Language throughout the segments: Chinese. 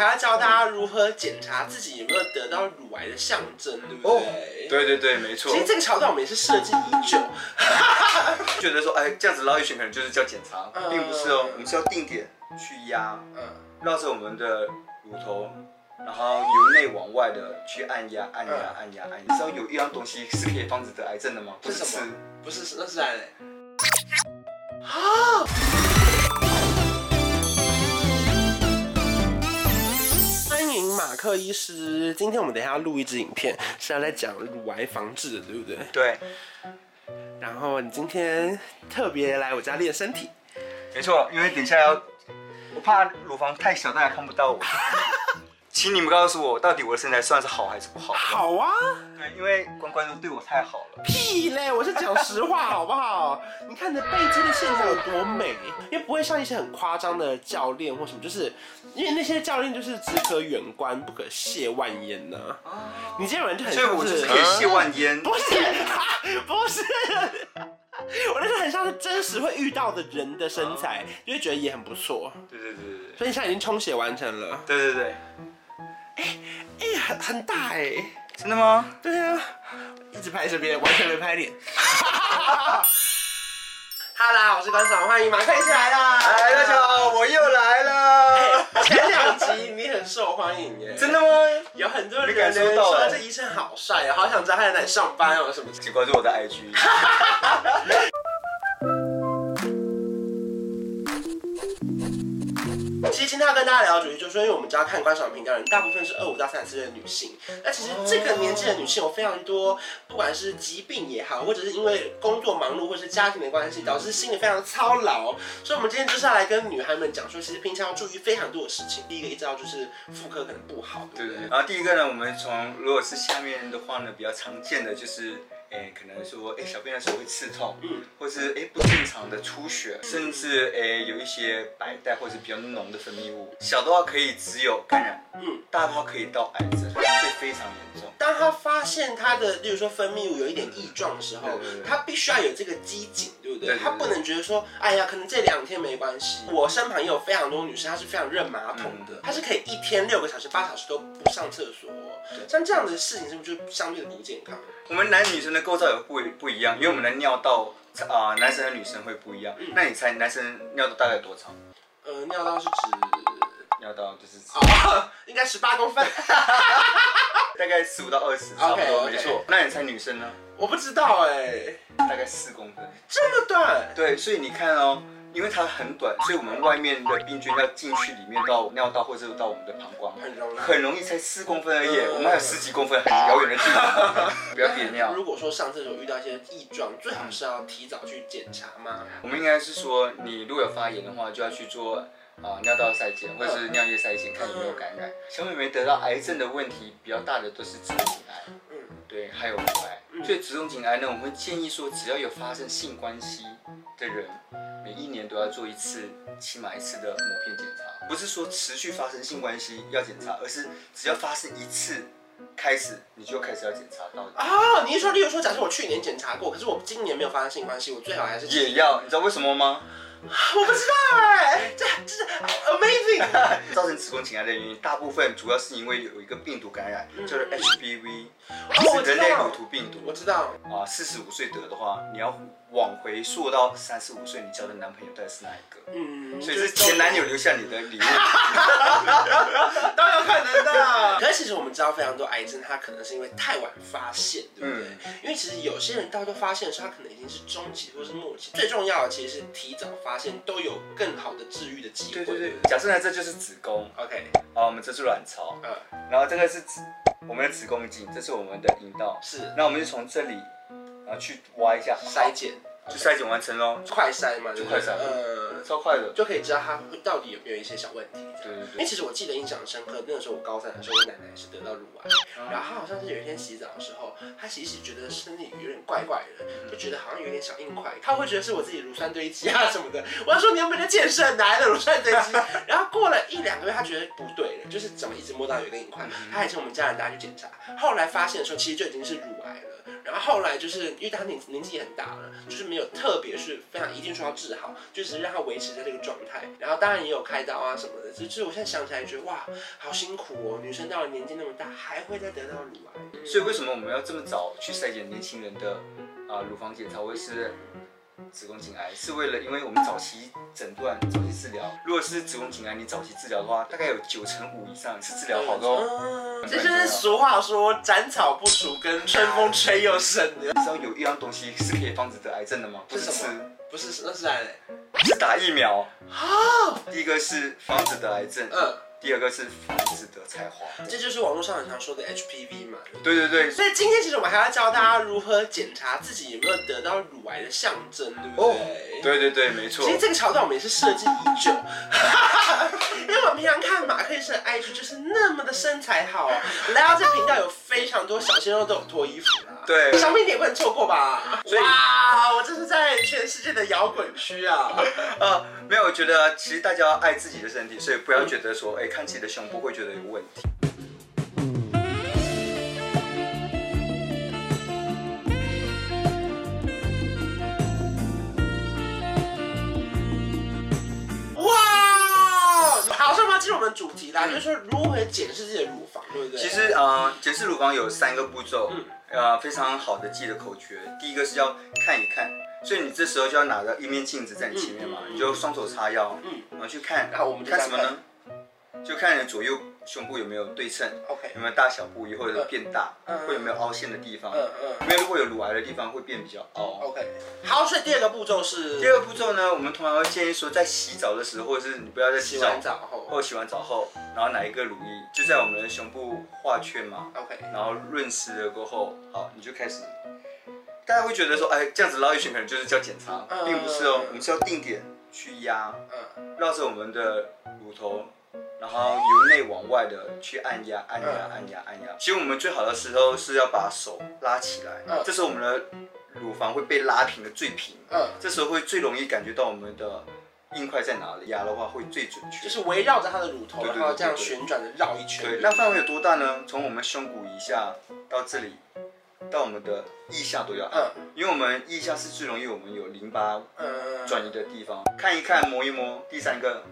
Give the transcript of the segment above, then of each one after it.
还要教大家如何检查自己有没有得到乳癌的象征，对不对？哦、对对对，没错。其实这个桥段我们也是设计已久，觉得说，哎，这样子绕一圈可能就是叫检查，嗯、并不是哦，我们是要定点去压，嗯，绕着我们的乳头，然后由内往外的去按压、按压、按压、按压。你知道有一样东西是可以防止得癌症的吗？是什么？不是，那是啥嘞？啊！克医师。今天我们等一下要录一支影片，是要在讲乳癌防治的，对不对？对。然后你今天特别来我家练身体。没错，因为等一下要，我怕乳房太小，大家看不到我。请你们告诉我，到底我的身材算是好还是不好？好啊，对，因为关关都对我太好了。屁嘞，我是讲实话，好不好？你看你的背肌的线条有多美，因为不会像一些很夸张的教练或什么，就是因为那些教练就是只可远观不可亵玩焉呐。你这种人就很像是，所以我就是可以亵玩焉。不是，不是，我那是很像是真实会遇到的人的身材，就会觉得也很不错。对对对对，所以你现在已经充血完成了。对对对。很很大哎，真的吗？对啊，一直拍这边，完全没拍脸。哈喽，我是关爽，欢迎马克医师来啦！哎，大家好，我又来了。前两集你很受欢迎耶，真的吗？有很多人感受到说这医生好帅啊，好想知道他在哪里上班哦，什么？请关注我的 IG。其实今天要跟大家聊的主题，就是说，因为我们知道看观赏频道的人，大部分是二五到三十岁的女性。那其实这个年纪的女性有非常多，不管是疾病也好，或者是因为工作忙碌，或者是家庭的关系，导致心里非常操劳。所以，我们今天就是要来跟女孩们讲说，其实平常要注意非常多的事情。第一个一知道就是妇科可能不好，对不对？然后第一个呢，我们从如果是下面的话呢，比较常见的就是。哎，可能说，哎，小便的时候会刺痛，嗯，或是哎不正常的出血，甚至哎有一些白带或者比较浓的分泌物。小的话可以只有感染，嗯，大的话可以到癌症，所以非常严重。当他发现他的，例如说分泌物有一点异状的时候，他必须要有这个机警，对不对？他不能觉得说，哎呀，可能这两天没关系。我身旁也有非常多女生，她是非常认马桶的，她是可以一天六个小时、八小时都不上厕所。像这样的事情是不是就相对的不健康？我们男女生的构造也不不一样，因为我们的尿道啊、呃，男生和女生会不一样。嗯、那你猜男生尿道大概多长？呃，尿道是指尿道就是指哦，应该十八公分，大概十五到二十，差不多 okay, okay. 没错。那你猜女生呢？我不知道哎、欸，大概四公分，这么短？对，所以你看哦。因为它很短，所以我们外面的病菌要进去里面到尿道或者到我们的膀胱，很容易，很容易才四公分而已。我们还有十几公分很遥远的距离，不要憋尿。如果说上厕所遇到一些异状，最好是要提早去检查嘛？我们应该是说，你如果有发炎的话，就要去做啊尿道筛检或者是尿液筛检，看有没有感染。小妹妹得到癌症的问题比较大的都是子宫颈癌，嗯，对，还有乳癌。所以子宫颈癌呢，我们会建议说，只要有发生性关系的人。每一年都要做一次，起码一次的抹片检查，不是说持续发生性关系要检查，而是只要发生一次，开始你就开始要检查到底。啊，你是说，例如说，假设我去年检查过，可是我今年没有发生性关系，我最好还是也要，你知道为什么吗？我不知道哎，这这是 amazing。造成子宫颈癌的原因，大部分主要是因为有一个病毒感染，就是 HPV，是人类乳头病毒。我知道。啊，四十五岁得的话，你要往回溯到三十五岁，你交的男朋友到底是哪一个？嗯，所以是前男友留下你的礼物，都有可能的。可是其实我们知道非常多癌症，它可能是因为太晚发现，对不对？因为其实有些人到时候发现的时候，他可能已经是中期或是末期。最重要的其实是提早发现，都有更好的治愈的机会。对对对。假设呢，这就是子宫，OK，好，我们这是卵巢，嗯，然后这个是子我们的子宫颈，这是我们的阴道，是。那我们就从这里，然后去挖一下筛检。就筛检完成喽，快筛嘛，就快筛，呃，超快的，就可以知道他到底有没有一些小问题。对对对。因为其实我记得印象深刻，那个时候我高三的时候，我奶奶是得到乳癌，然后她好像是有一天洗澡的时候，她其实觉得身体有点怪怪的，就觉得好像有点小硬块，她会觉得是我自己乳酸堆积啊什么的。我要说你有没有在健身，哪来的乳酸堆积？然后过了一两个月，他觉得不对了，就是怎么一直摸到有一个硬块，她还请我们家人带去检查，后来发现的时候，其实就已经是乳癌了。然后后来就是因为他年年纪也很大了，就是没有特别是非常一定说要治好，就是让他维维持在这个状态。然后当然也有开刀啊什么的，就是我现在想起来觉得哇，好辛苦哦，女生到了年纪那么大还会再得到乳癌。所以为什么我们要这么早去筛检年轻人的啊乳房检查？会是？子宫颈癌是为了，因为我们早期诊断、早期治疗。如果是子宫颈癌，你早期治疗的话，大概有九成五以上是治疗好的哦。这就是俗话说“斩草不除根，春风吹又生”的。你知道有一样东西是可以防止得癌症的吗？不是什么？不是，那是啥嘞？是打疫苗。好，第一个是防止得癌症。嗯。第二个是防止得菜花，这就是网络上很常说的 HPV 嘛。对对对。所以今天其实我们还要教大家如何检查自己有没有得到乳癌的象征，对不对？哦，对对对，没错。其实这个桥段我们也是设计已久，因为我们平常看马克斯的 IG 就是那么的身材好啊，来到这频道有非常多小鲜肉都有脱衣服啦。对。小命点不能错过吧？哇，我这是在全世界的摇滚区啊！呃，没有，我觉得其实大家要爱自己的身体，所以不要觉得说，哎。看自己的胸部会觉得有问题。哇！好，所以我们要进入我们主题啦，嗯、就是说如何检视自己的乳房，对不对？其实，呃，检视乳房有三个步骤，嗯、呃，非常好的记的口诀。第一个是要看一看，所以你这时候就要拿着一面镜子在你前面嘛，嗯、你就双手叉腰，嗯，然后去看，然后我们看什么呢？就看你左右胸部有没有对称，OK，有没有大小不一，或者是变大，嗯、或者有没有凹陷的地方，嗯嗯，因为如果有乳癌的地方会变比较凹，OK。好，所以第二个步骤是，第二个步骤呢，我们通常会建议说，在洗澡的时候，或者是你不要在洗澡，洗完澡后，或洗完澡后，然后拿一个乳液，就在我们的胸部画圈嘛，OK，然后润湿了过后，好，你就开始，大家会觉得说，哎，这样子绕一圈可能就是叫检查，嗯、并不是哦，我们是要定点去压，嗯，绕着我们的乳头。然后由内往外的去按压、按压、按压、按压。其实我们最好的时候是要把手拉起来，嗯、这时候我们的乳房会被拉平的最平，嗯，这时候会最容易感觉到我们的硬块在哪里，压的话会最准确。就是围绕着它的乳头，然后这样旋转的绕一圈。对，那范围有多大呢？从我们胸骨以下到这里，到我们的腋下都要按，嗯、因为我们腋下是最容易我们有淋巴转移的地方。嗯、看一看，摸一摸。第三个。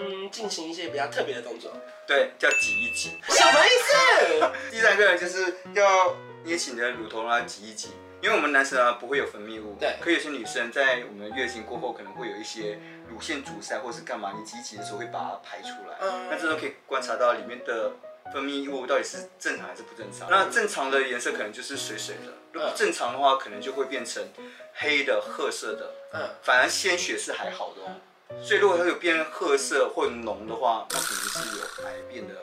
嗯，进行一些比较特别的动作，对，叫挤一挤。什么意思？第三个就是要捏起你的乳头啊，挤一挤。因为我们男生啊不会有分泌物，对，可有些女生在我们月经过后可能会有一些乳腺阻塞或是干嘛，你挤一挤的时候会把它排出来。嗯，那这时候可以观察到里面的分泌物到底是正常还是不正常。那正常的颜色可能就是水水的，如果正常的话可能就会变成黑的、褐色的。嗯，反而鲜血是还好的哦。所以如果它有变褐色或浓的话，那肯定是有癌变的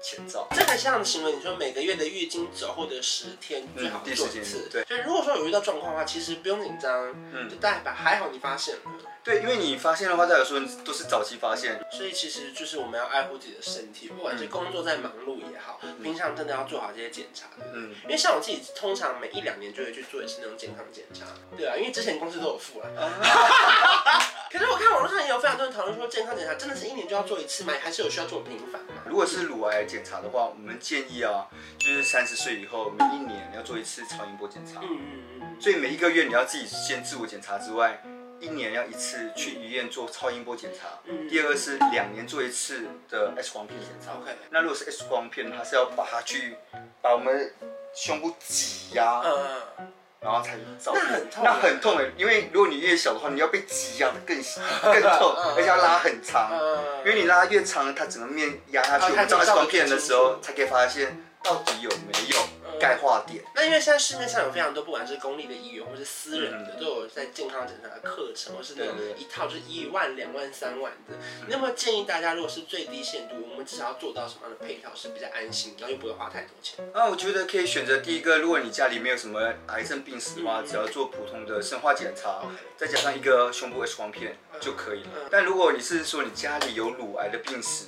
前兆。这个像行为你说每个月的月经走后的十天最好做一次。对。所以如果说有遇到状况的话，其实不用紧张，嗯，就代表还好你发现了。对，因为你发现的话，代表说都是早期发现。所以其实就是我们要爱护自己的身体，不管是工作在忙碌也好，平常真的要做好这些检查。嗯。因为像我自己，通常每一两年就会去做一次那种健康检查。对啊，因为之前公司都有付了。可是我看网络上也有非常多人讨论说，健康检查真的是一年就要做一次吗？还是有需要做频繁吗？如果是乳癌检查的话，我们建议啊，就是三十岁以后每一年要做一次超音波检查。嗯嗯嗯。所以每一个月你要自己先自我检查之外，一年要一次去医院做超音波检查。嗯。第二个是两年做一次的 X 光片检查。OK。那如果是 X 光片，它是要把它去把我们胸部挤压。嗯。然后才照片，那很痛，那很痛哎！因为如果你越小的话，你要被挤压的更 更痛，而且要拉很长，因为你拉越长，它整个面压下去，我们照 X 光片的时候才可以发现到底有没有。钙化点。那因为现在市面上有非常多，不管是公立的医院或是私人的，都有在健康检查的课程，或是那种一套就是一万、两万、三万的。那么建议大家，如果是最低限度，我们至少要做到什么样的配套是比较安心，然后又不会花太多钱？啊，我觉得可以选择第一个，如果你家里没有什么癌症病史的话，只要做普通的生化检查，再加上一个胸部 X 光片就可以了。但如果你是说你家里有乳癌的病史，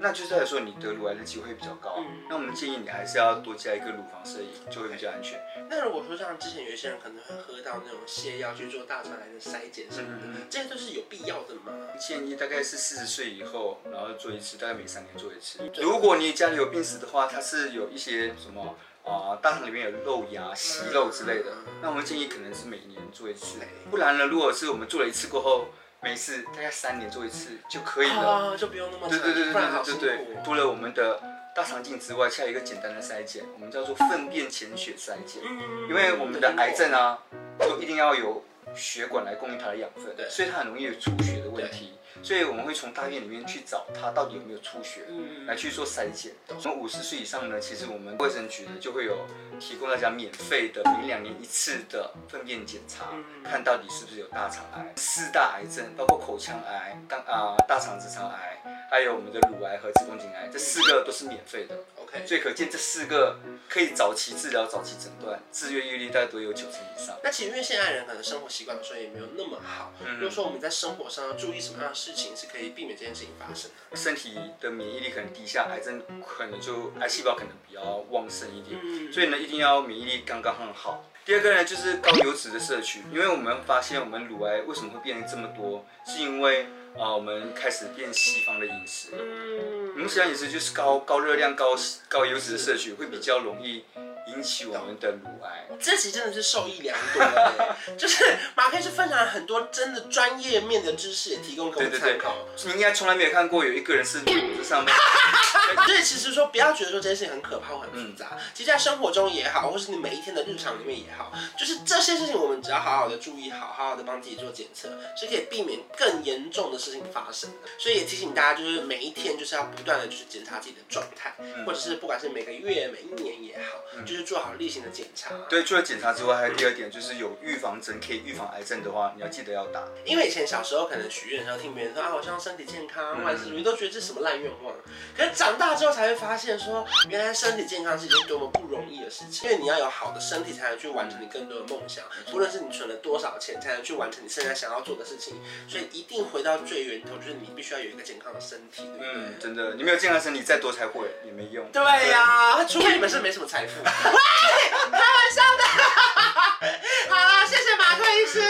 那就是来说，你得乳癌的机会比较高。嗯，那我们建议你还是要多加一个乳房摄影，就会比较安全。那如果说像之前有一些人可能会喝到那种泻药去做大肠癌的筛检什么的，嗯、这些都是有必要的吗？建议大概是四十岁以后，然后做一次，大概每三年做一次。如果你家里有病史的话，它是有一些什么啊、呃，大肠里面有漏牙、息肉之类的，嗯、那我们建议可能是每年做一次。不然呢，如果是我们做了一次过后，每次大概三年做一次就可以了，啊、就不用那么对对对对对对对，除了我们的。大肠镜之外，下一个简单的筛检，我们叫做粪便潜血筛检。因为我们的癌症啊，都一定要有血管来供应它的养分，所以它很容易有出血的问题。所以我们会从大便里面去找它到底有没有出血，来去做筛检。从五十岁以上呢，其实我们卫生局呢就会有提供大家免费的每两年一次的粪便检查，看到底是不是有大肠癌。四大癌症包括口腔癌、大啊大肠直肠癌，还有我们的乳癌和子宫颈癌，这四个都是免费的。OK，所以可见这四个可以早期治疗、早期诊断，治愈率大概都有九成以上。那其实因为现在人可能生活习惯所以也没有那么好，比如说我们在生活上要注意什么样的事情是可以避免这件事情发生的？身体的免疫力可能低下，癌症可能就癌细胞可能比较旺盛一点，嗯、所以呢，一定要免疫力刚刚很好。第二个呢，就是高油脂的摄取，因为我们发现我们乳癌为什么会变得这么多，是因为啊、呃，我们开始变西方的饮食。嗯，我们西方饮食就是高高热量、高高油脂的摄取，会比较容易。引起我们的乳癌，这集真的是受益良多，就是马克是分享了很多真的专业面的知识，也提供给我们参考。你应该从来没有看过有一个人是乳上面。所以其实说不要觉得说这件事情很可怕或很复杂，嗯、其实在生活中也好，或是你每一天的日常里面也好，就是这些事情我们只要好好的注意好，好好的帮自己做检测，是可以避免更严重的事情发生的。所以也提醒大家，就是每一天就是要不断的就是检查自己的状态，嗯、或者是不管是每个月、每一年也好，嗯、就是做好例行的检查。对，除了检查之外，还有第二点就是有预防针可以预防癌症的话，你要记得要打。因为以前小时候可能许愿的时候听别人说啊，我希望身体健康，万事如意，都觉得这是什么烂愿望。可是长大之后才会发现说，原来身体健康是一件多么不容易的事情。因为你要有好的身体，才能去完成你更多的梦想。不论是你存了多少钱，才能去完成你现在想要做的事情。所以一定回到最源头，就是你必须要有一个健康的身体。对不对？嗯，真的，你没有健康身体，再多才会也没用。对呀、啊，除非你们是没什么财富。开玩笑的。好了，谢谢马克医师。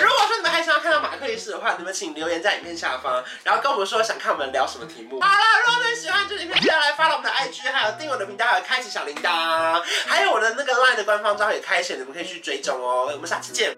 如果说你们还想要看到马克医师的话，你们请留言在影片下方，然后跟我们说想看我们聊什么题目。好了，如果你喜欢这影片，记得来 follow 我们的 IG，还有订阅我的频道，还有开启小铃铛，还有我的那个 LINE 的官方账号也开启，你们可以去追踪哦。我们下期见。